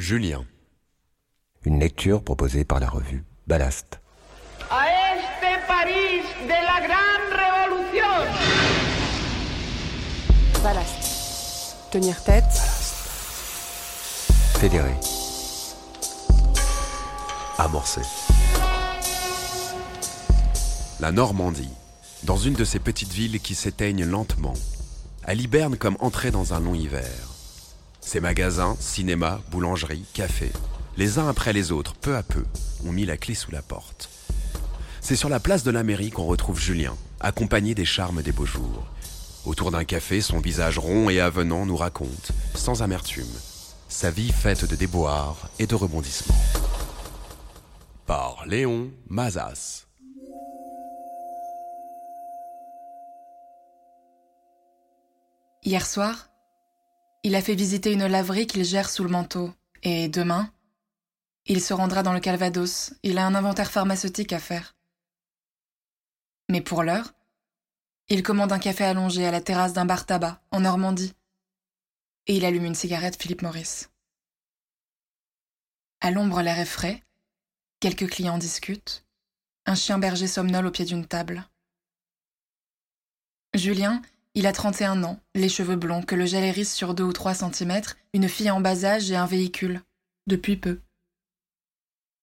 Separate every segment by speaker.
Speaker 1: Julien.
Speaker 2: Une lecture proposée par la revue Ballast.
Speaker 3: A este París de la gran revolución.
Speaker 4: Ballast. Tenir tête.
Speaker 2: Fédéré.
Speaker 1: Amorcé. La Normandie, dans une de ces petites villes qui s'éteignent lentement. Elle hiberne comme entrer dans un long hiver. Ses magasins, cinémas, boulangeries, cafés, les uns après les autres, peu à peu, ont mis la clé sous la porte. C'est sur la place de la mairie qu'on retrouve Julien, accompagné des charmes des beaux jours. Autour d'un café, son visage rond et avenant nous raconte, sans amertume, sa vie faite de déboires et de rebondissements. Par Léon Mazas.
Speaker 5: Hier soir, il a fait visiter une laverie qu'il gère sous le manteau. Et demain, il se rendra dans le Calvados. Il a un inventaire pharmaceutique à faire. Mais pour l'heure, il commande un café allongé à la terrasse d'un bar tabac en Normandie. Et il allume une cigarette Philippe Maurice. À l'ombre, l'air est frais. Quelques clients discutent. Un chien berger somnole au pied d'une table. Julien, il a 31 ans, les cheveux blonds, que le gel hérisse sur 2 ou 3 centimètres, une fille en bas âge et un véhicule. Depuis peu.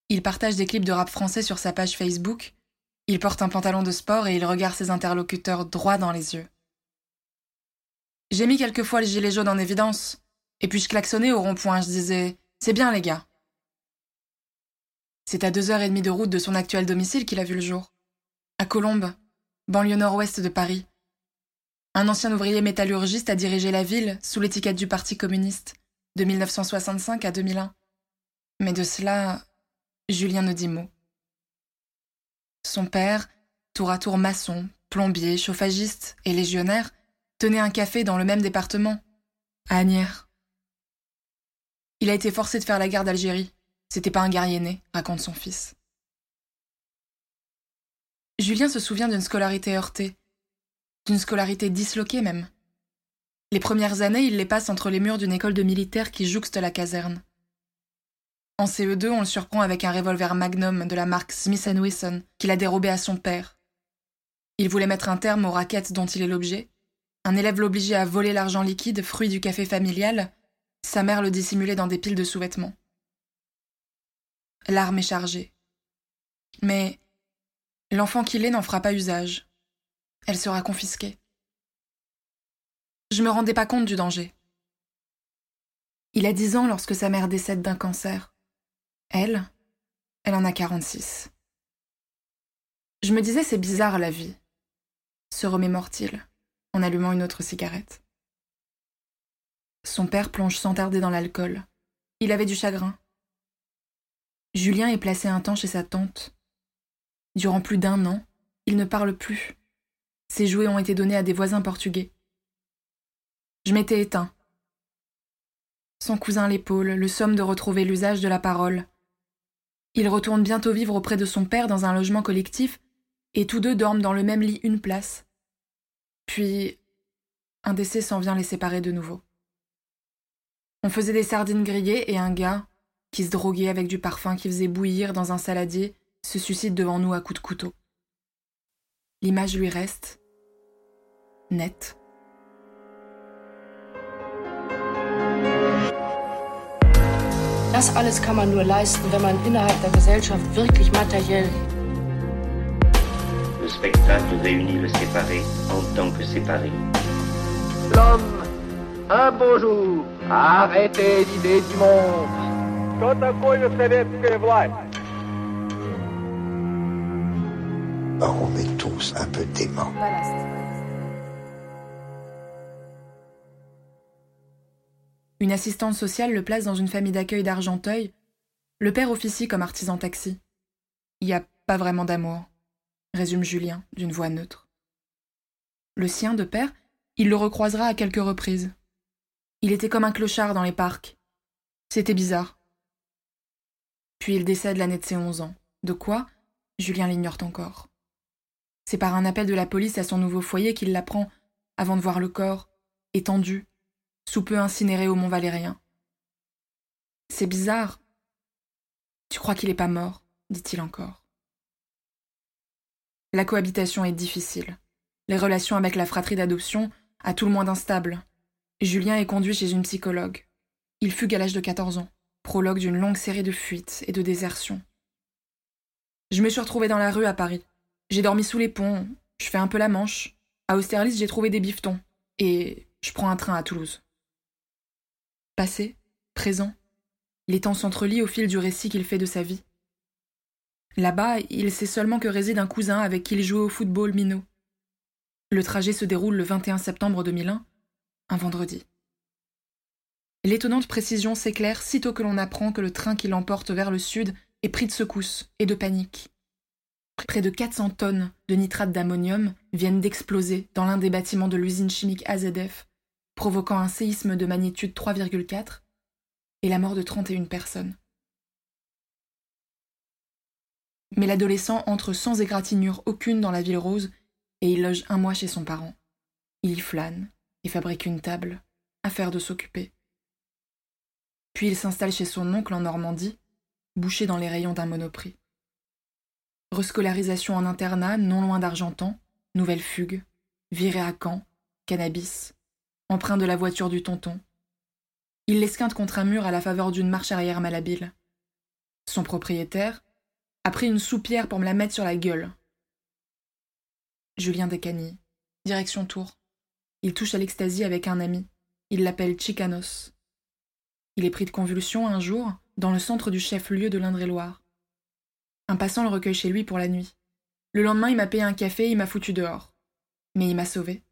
Speaker 5: Il partage des clips de rap français sur sa page Facebook. Il porte un pantalon de sport et il regarde ses interlocuteurs droit dans les yeux. J'ai mis quelquefois le gilet jaune en évidence. Et puis je klaxonnais au rond-point, je disais C'est bien les gars. C'est à deux heures et demie de route de son actuel domicile qu'il a vu le jour. À Colombes, banlieue nord-ouest de Paris. Un ancien ouvrier métallurgiste a dirigé la ville sous l'étiquette du Parti communiste, de 1965 à 2001. Mais de cela, Julien ne dit mot. Son père, tour à tour maçon, plombier, chauffagiste et légionnaire, tenait un café dans le même département, à Agnières. Il a été forcé de faire la guerre d'Algérie. C'était pas un guerrier né, raconte son fils. Julien se souvient d'une scolarité heurtée, d'une scolarité disloquée même. Les premières années, il les passe entre les murs d'une école de militaires qui jouxte la caserne. En CE2, on le surprend avec un revolver Magnum de la marque Smith Wesson qu'il a dérobé à son père. Il voulait mettre un terme aux raquettes dont il est l'objet. Un élève l'obligeait à voler l'argent liquide, fruit du café familial. Sa mère le dissimulait dans des piles de sous-vêtements. L'arme est chargée. Mais l'enfant qu'il est n'en fera pas usage. Elle sera confisquée. Je me rendais pas compte du danger. Il a dix ans lorsque sa mère décède d'un cancer. Elle, elle en a 46. Je me disais c'est bizarre la vie. Se remémore-t-il en allumant une autre cigarette. Son père plonge sans tarder dans l'alcool. Il avait du chagrin. Julien est placé un temps chez sa tante. Durant plus d'un an, il ne parle plus. Ses jouets ont été donnés à des voisins portugais. Je m'étais éteint. Son cousin l'épaule, le somme de retrouver l'usage de la parole. Il retourne bientôt vivre auprès de son père dans un logement collectif, et tous deux dorment dans le même lit une place. Puis, un décès s'en vient les séparer de nouveau. On faisait des sardines grillées et un gars, qui se droguait avec du parfum qui faisait bouillir dans un saladier, se suicide devant nous à coups de couteau. L'image lui reste nette.
Speaker 6: Das alles kann man nur leisten, wenn man innerhalb der Gesellschaft wirklich materiell.
Speaker 7: Le spectacle réunit le séparé en tant que séparé.
Speaker 8: L'homme, un beau jour, a arrêté l'idée du monde.
Speaker 9: On est tous un peu dément.
Speaker 5: Une assistante sociale le place dans une famille d'accueil d'Argenteuil. Le père officie comme artisan taxi. Il n'y a pas vraiment d'amour, résume Julien d'une voix neutre. Le sien de père, il le recroisera à quelques reprises. Il était comme un clochard dans les parcs. C'était bizarre. Puis il décède l'année de ses onze ans. De quoi? Julien l'ignore encore. C'est par un appel de la police à son nouveau foyer qu'il l'apprend, avant de voir le corps, étendu, sous peu incinéré au Mont Valérien. C'est bizarre. Tu crois qu'il est pas mort dit-il encore. La cohabitation est difficile. Les relations avec la fratrie d'adoption, à tout le moins instables. Julien est conduit chez une psychologue. Il fugue à l'âge de 14 ans, prologue d'une longue série de fuites et de désertions. Je me suis retrouvée dans la rue à Paris. J'ai dormi sous les ponts, je fais un peu la manche. À Austerlitz, j'ai trouvé des bifetons. Et je prends un train à Toulouse. Passé, présent, les temps s'entrelient au fil du récit qu'il fait de sa vie. Là-bas, il sait seulement que réside un cousin avec qui il jouait au football minot. Le trajet se déroule le 21 septembre 2001, un vendredi. L'étonnante précision s'éclaire sitôt que l'on apprend que le train qui l'emporte vers le sud est pris de secousse et de panique. Près de 400 tonnes de nitrate d'ammonium viennent d'exploser dans l'un des bâtiments de l'usine chimique AZF, provoquant un séisme de magnitude 3,4 et la mort de 31 personnes. Mais l'adolescent entre sans égratignure aucune dans la ville rose et il loge un mois chez son parent. Il y flâne et fabrique une table, affaire de s'occuper. Puis il s'installe chez son oncle en Normandie, bouché dans les rayons d'un monoprix. Rescolarisation en internat, non loin d'Argentan, nouvelle fugue, viré à Caen, cannabis, emprunt de la voiture du tonton. Il l'esquinte contre un mur à la faveur d'une marche arrière malhabile. Son propriétaire, a pris une soupière pour me la mettre sur la gueule. Julien Descagny, direction Tours. Il touche à l'extasie avec un ami. Il l'appelle Chicanos. Il est pris de convulsions un jour dans le centre du chef-lieu de l'Indre-et-Loire. Un passant le recueille chez lui pour la nuit. Le lendemain, il m'a payé un café et il m'a foutu dehors. Mais il m'a sauvé.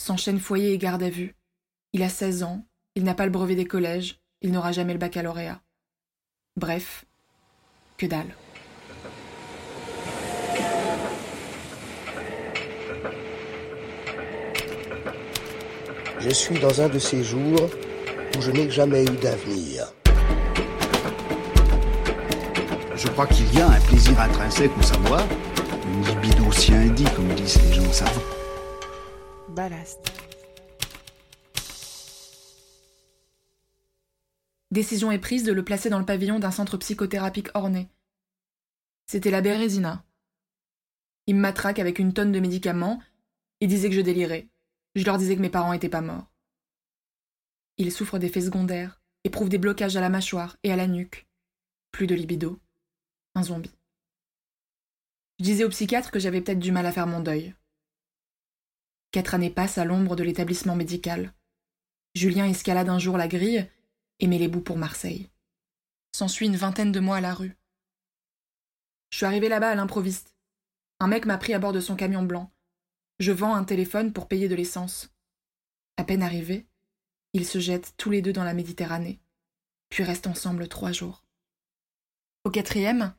Speaker 5: S'enchaîne foyer et garde à vue. Il a 16 ans, il n'a pas le brevet des collèges, il n'aura jamais le baccalauréat. Bref, que dalle.
Speaker 9: Je suis dans un de ces jours où je n'ai jamais eu d'avenir.
Speaker 10: Je crois qu'il y a un plaisir intrinsèque au savoir, une libido si indie, comme disent les gens savants.
Speaker 4: Ballast.
Speaker 5: Décision est prise de le placer dans le pavillon d'un centre psychothérapique orné. C'était la Bérésina. Il me matraque avec une tonne de médicaments et disait que je délirais. Je leur disais que mes parents étaient pas morts. Il souffre d'effets secondaires, éprouve des blocages à la mâchoire et à la nuque. Plus de libido. Un zombie. Je disais au psychiatre que j'avais peut-être du mal à faire mon deuil. Quatre années passent à l'ombre de l'établissement médical. Julien escalade un jour la grille et met les bouts pour Marseille. S'ensuit une vingtaine de mois à la rue. Je suis arrivé là-bas à l'improviste. Un mec m'a pris à bord de son camion blanc. Je vends un téléphone pour payer de l'essence. À peine arrivés, ils se jettent tous les deux dans la Méditerranée, puis restent ensemble trois jours. Au quatrième,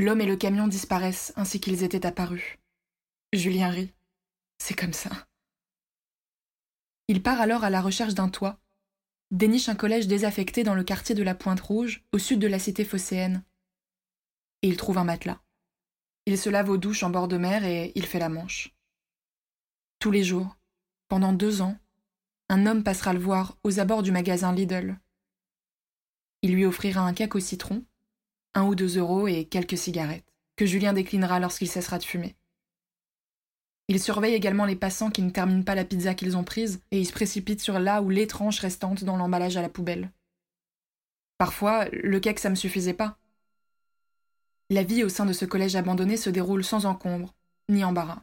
Speaker 5: l'homme et le camion disparaissent ainsi qu'ils étaient apparus. Julien rit. C'est comme ça. Il part alors à la recherche d'un toit déniche un collège désaffecté dans le quartier de la Pointe Rouge, au sud de la cité phocéenne. Et il trouve un matelas. Il se lave aux douches en bord de mer et il fait la manche. Tous les jours, pendant deux ans, un homme passera le voir aux abords du magasin Lidl. Il lui offrira un cac au citron, un ou deux euros et quelques cigarettes, que Julien déclinera lorsqu'il cessera de fumer. Il surveille également les passants qui ne terminent pas la pizza qu'ils ont prise et ils se précipitent sur là ou les tranches restantes dans l'emballage à la poubelle. Parfois, le cake, ça me suffisait pas. La vie au sein de ce collège abandonné se déroule sans encombre, ni embarras.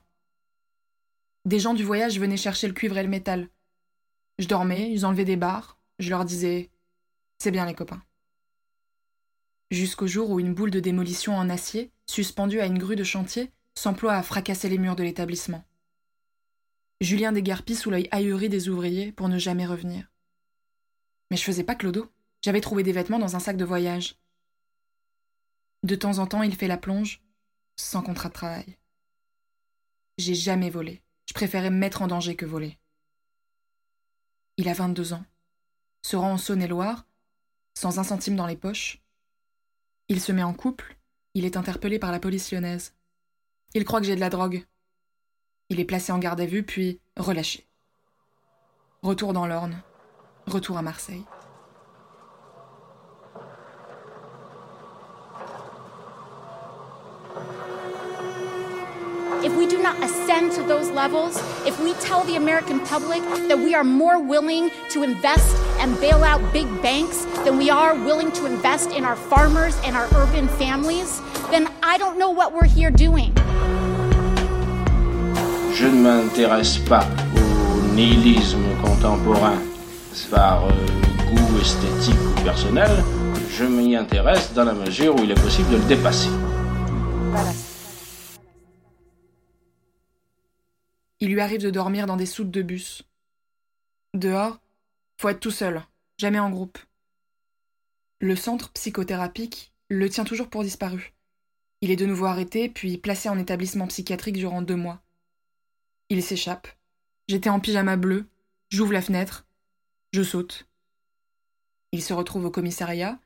Speaker 5: Des gens du voyage venaient chercher le cuivre et le métal. Je dormais, ils enlevaient des barres, je leur disais C'est bien les copains. Jusqu'au jour où une boule de démolition en acier, suspendue à une grue de chantier, s'emploie à fracasser les murs de l'établissement. Julien déguerpit sous l'œil ahuri des ouvriers pour ne jamais revenir. Mais je faisais pas clodo. J'avais trouvé des vêtements dans un sac de voyage. De temps en temps, il fait la plonge, sans contrat de travail. J'ai jamais volé. Je préférais me mettre en danger que voler. Il a 22 ans, se rend en Saône-et-Loire, sans un centime dans les poches. Il se met en couple, il est interpellé par la police lyonnaise. Il croit que j'ai de la drogue. Il est placé en garde à vue, puis relâché. Retour dans l'Orne, retour à Marseille.
Speaker 11: if we do not ascend to those levels, if we tell the American public that we are more willing to invest and bail out big banks than we are willing to invest in our farmers and our urban families, then I don't know what we're here doing.
Speaker 12: Je ne m'intéresse pas au nihilisme contemporain par euh, goût esthétique ou personnel. Je m'y intéresse dans la mesure où il est possible de le dépasser.
Speaker 5: Il lui arrive de dormir dans des soutes de bus. Dehors, faut être tout seul, jamais en groupe. Le centre psychothérapique le tient toujours pour disparu. Il est de nouveau arrêté, puis placé en établissement psychiatrique durant deux mois. Il s'échappe. J'étais en pyjama bleu, j'ouvre la fenêtre, je saute. Il se retrouve au commissariat,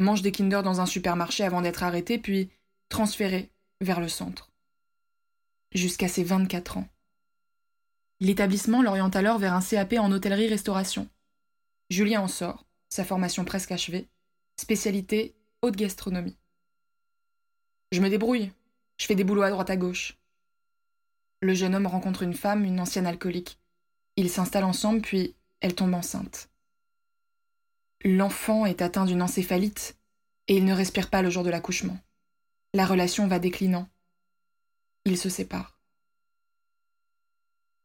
Speaker 5: mange des Kinder dans un supermarché avant d'être arrêté, puis transféré vers le centre. Jusqu'à ses 24 ans. L'établissement l'oriente alors vers un CAP en hôtellerie-restauration. Julien en sort, sa formation presque achevée, spécialité haute gastronomie. Je me débrouille, je fais des boulots à droite à gauche. Le jeune homme rencontre une femme, une ancienne alcoolique. Ils s'installent ensemble, puis elle tombe enceinte. L'enfant est atteint d'une encéphalite et il ne respire pas le jour de l'accouchement. La relation va déclinant. Ils se séparent.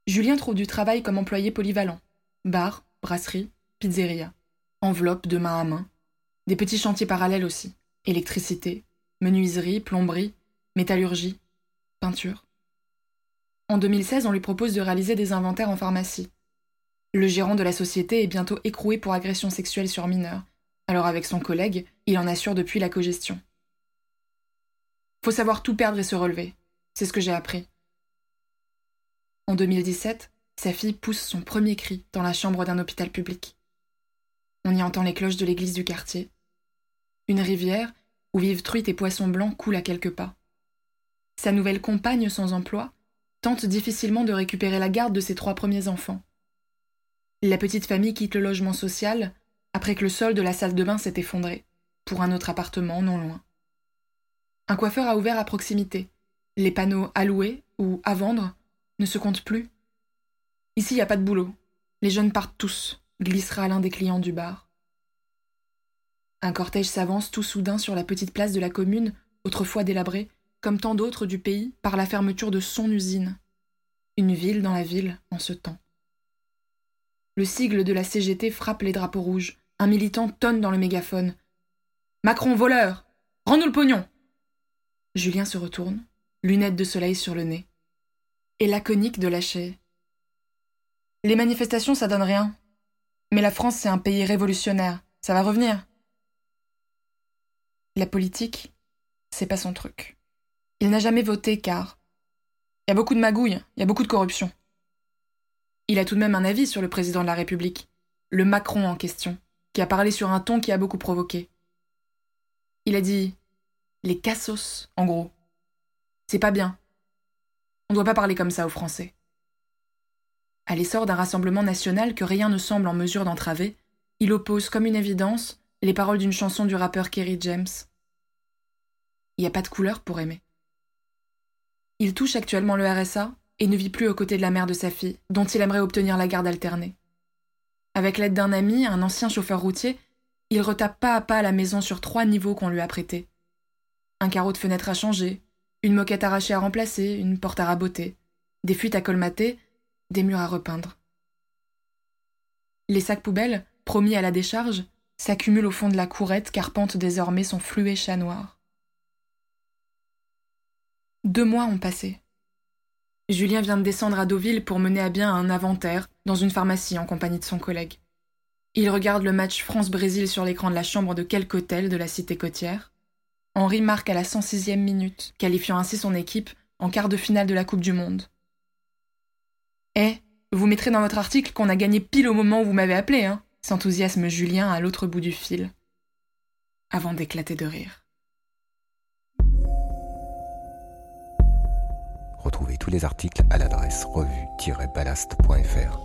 Speaker 5: Julien trouve du travail comme employé polyvalent. Bar, brasserie, pizzeria. Enveloppe de main à main. Des petits chantiers parallèles aussi. Électricité, menuiserie, plomberie, métallurgie, peinture. En 2016, on lui propose de réaliser des inventaires en pharmacie. Le gérant de la société est bientôt écroué pour agression sexuelle sur mineurs, alors avec son collègue, il en assure depuis la cogestion. Faut savoir tout perdre et se relever. C'est ce que j'ai appris. En 2017, sa fille pousse son premier cri dans la chambre d'un hôpital public. On y entend les cloches de l'église du quartier. Une rivière, où vivent truites et poissons blancs, coule à quelques pas. Sa nouvelle compagne sans emploi tente difficilement de récupérer la garde de ses trois premiers enfants. La petite famille quitte le logement social après que le sol de la salle de bain s'est effondré, pour un autre appartement non loin. Un coiffeur a ouvert à proximité. Les panneaux à louer ou à vendre ne se comptent plus. Ici, il n'y a pas de boulot. Les jeunes partent tous, glissera l'un des clients du bar. Un cortège s'avance tout soudain sur la petite place de la commune, autrefois délabrée, comme tant d'autres du pays, par la fermeture de son usine. Une ville dans la ville en ce temps. Le sigle de la CGT frappe les drapeaux rouges. Un militant tonne dans le mégaphone. Macron voleur Rends-nous le pognon Julien se retourne, lunettes de soleil sur le nez. Et laconique de lâcher. Les manifestations, ça donne rien. Mais la France, c'est un pays révolutionnaire. Ça va revenir. La politique, c'est pas son truc. Il n'a jamais voté car. Il y a beaucoup de magouilles, il y a beaucoup de corruption. Il a tout de même un avis sur le président de la République, le Macron en question, qui a parlé sur un ton qui a beaucoup provoqué. Il a dit les cassos, en gros. C'est pas bien. On ne doit pas parler comme ça aux Français. À l'essor d'un rassemblement national que rien ne semble en mesure d'entraver, il oppose comme une évidence les paroles d'une chanson du rappeur Kerry James. Il n'y a pas de couleur pour aimer. Il touche actuellement le RSA et ne vit plus aux côtés de la mère de sa fille, dont il aimerait obtenir la garde alternée. Avec l'aide d'un ami, un ancien chauffeur routier, il retape pas à pas la maison sur trois niveaux qu'on lui a prêtés. Un carreau de fenêtre à changer, une moquette arrachée à remplacer, une porte à raboter, des fuites à colmater, des murs à repeindre. Les sacs poubelles, promis à la décharge, s'accumulent au fond de la courette qu'arpente désormais son fluet chat noir. Deux mois ont passé. Julien vient de descendre à Deauville pour mener à bien un inventaire dans une pharmacie en compagnie de son collègue. Il regarde le match France-Brésil sur l'écran de la chambre de quelque hôtel de la cité côtière. Henri marque à la 106e minute, qualifiant ainsi son équipe en quart de finale de la Coupe du Monde. Eh, vous mettrez dans votre article qu'on a gagné pile au moment où vous m'avez appelé, hein s'enthousiasme Julien à l'autre bout du fil, avant d'éclater de rire.
Speaker 2: Retrouvez tous les articles à l'adresse revue-ballast.fr.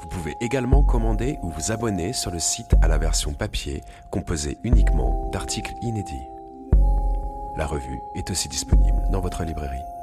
Speaker 1: Vous pouvez également commander ou vous abonner sur le site à la version papier composée uniquement d'articles inédits. La revue est aussi disponible dans votre librairie.